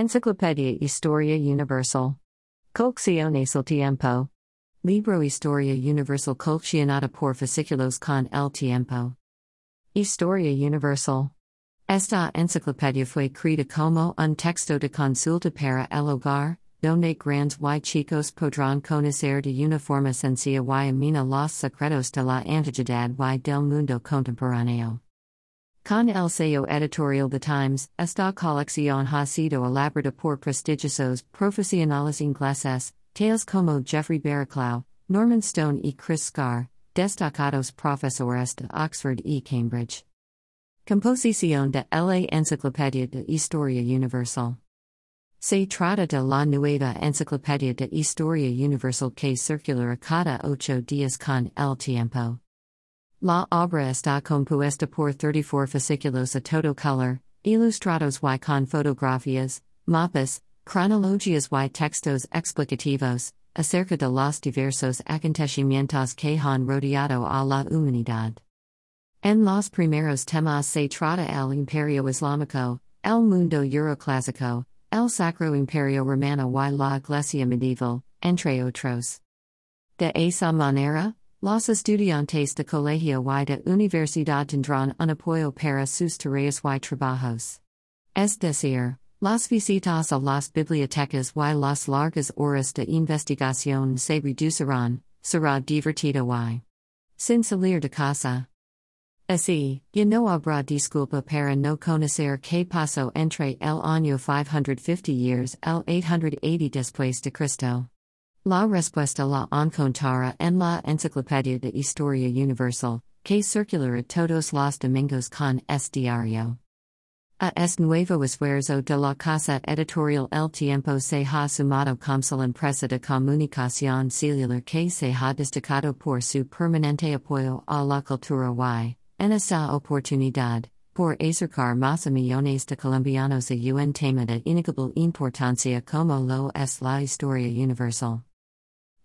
Enciclopedia Historia Universal. Collecciones el tiempo. Libro Historia Universal coleccionada por fascículos con el tiempo. Historia Universal. Esta enciclopedia fue creada como un texto de consulta para el hogar, donde grandes y chicos podrán conocer de uniforme sencilla y amena los secretos de la antigüedad y del mundo contemporáneo. Con el sello editorial The Times, esta colección ha sido elaborada por prestigiosos profesionales ingleses, tales como Geoffrey Barraclough, Norman Stone y Chris Scarre, destacados profesores de Oxford y Cambridge. Composición de la Enciclopedia de Historia Universal. Se trata de la nueva Enciclopedia de Historia Universal que circulará cada ocho días con el tiempo. La obra está compuesta por 34 fascículos a todo color, ilustrados y con fotografías, mapas, cronologías y textos explicativos, acerca de los diversos acontecimientos que han rodeado a la humanidad. En los primeros temas se trata el Imperio Islámico, el mundo euroclásico, el Sacro Imperio Romano y la Iglesia medieval, entre otros. De esa manera, Los estudiantes de colegio y de universidad tendrán un apoyo para sus tareas y trabajos. Es decir, las visitas a las bibliotecas y las largas horas de investigación se reducirán, será divertido y sin salir de casa. Así, ya no habrá disculpa para no conocer qué pasó entre el año 550 years el 880 después de Cristo. La respuesta la encontrará en la Enciclopedia de Historia Universal, que circulará todos los domingos con es diario. A es nuevo esfuerzo de la casa editorial El Tiempo se ha sumado como la empresa de comunicación celular que se ha destacado por su permanente apoyo a la cultura y, en esta oportunidad, por acercar más a millones de colombianos a un tema de innegable importancia como lo es la historia universal.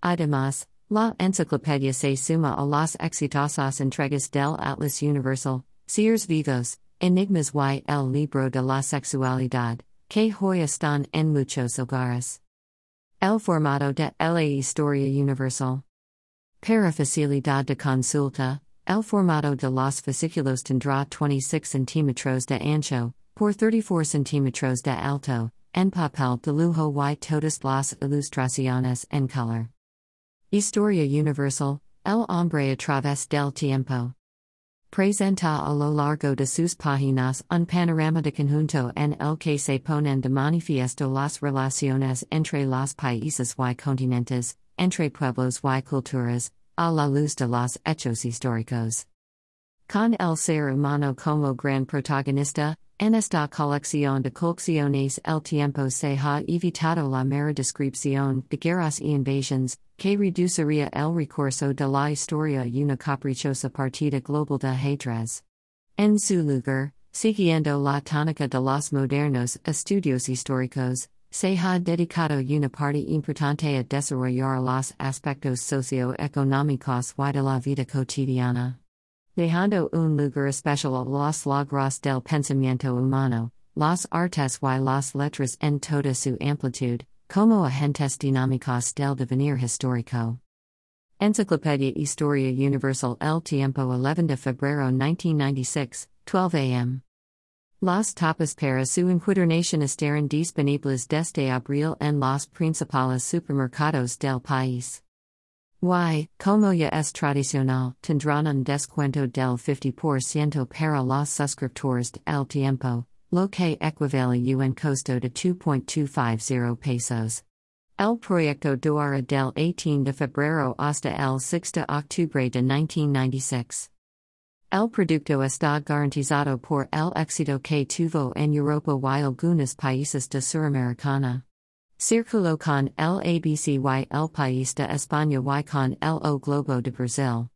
Además, la enciclopedia se suma a las exitosas entregas del Atlas Universal, Seres Vivos, Enigmas y el Libro de la Sexualidad, que hoy están en muchos hogares. El formato de la Historia Universal. Para facilidad de consulta, el formato de los fascículos tendrá 26 centímetros de ancho, por 34 centímetros de alto, en papel de lujo y todas las ilustraciones en color. Historia Universal, El hombre a través del tiempo. Presenta a lo largo de sus páginas un panorama de conjunto en el que se ponen de manifiesto las relaciones entre los países y continentes, entre pueblos y culturas, a la luz de los hechos históricos. Con el ser humano como gran protagonista, en esta colección de colecciones el tiempo se ha evitado la mera descripción de guerras y invasions, que reduciría el recurso de la historia una caprichosa partida global de ajedrez. En su lugar, siguiendo la tónica de los modernos estudios históricos, se ha dedicado una parte importante a desarrollar los aspectos socioeconómicos y de la vida cotidiana. Dejando un lugar especial a los logros del pensamiento humano, las artes y las letras en toda su amplitud, como agentes dinámicos del devenir histórico. Enciclopedia Historia Universal El Tiempo 11 de febrero 1996, 12 a.m. Las tapas para su encuadernación estarán disponibles desde abril en los principales supermercados del país. Y, como ya es tradicional, tendrán un descuento del 50% para los suscriptores de El Tiempo, lo que equivale un costo de 2.250 pesos. El proyecto durará del 18 de febrero hasta el 6 de octubre de 1996. El producto está garantizado por el éxito que tuvo en Europa y algunos países de Suramericana. Circuló con el ABC y el País de España y con el O Globo de Brasil.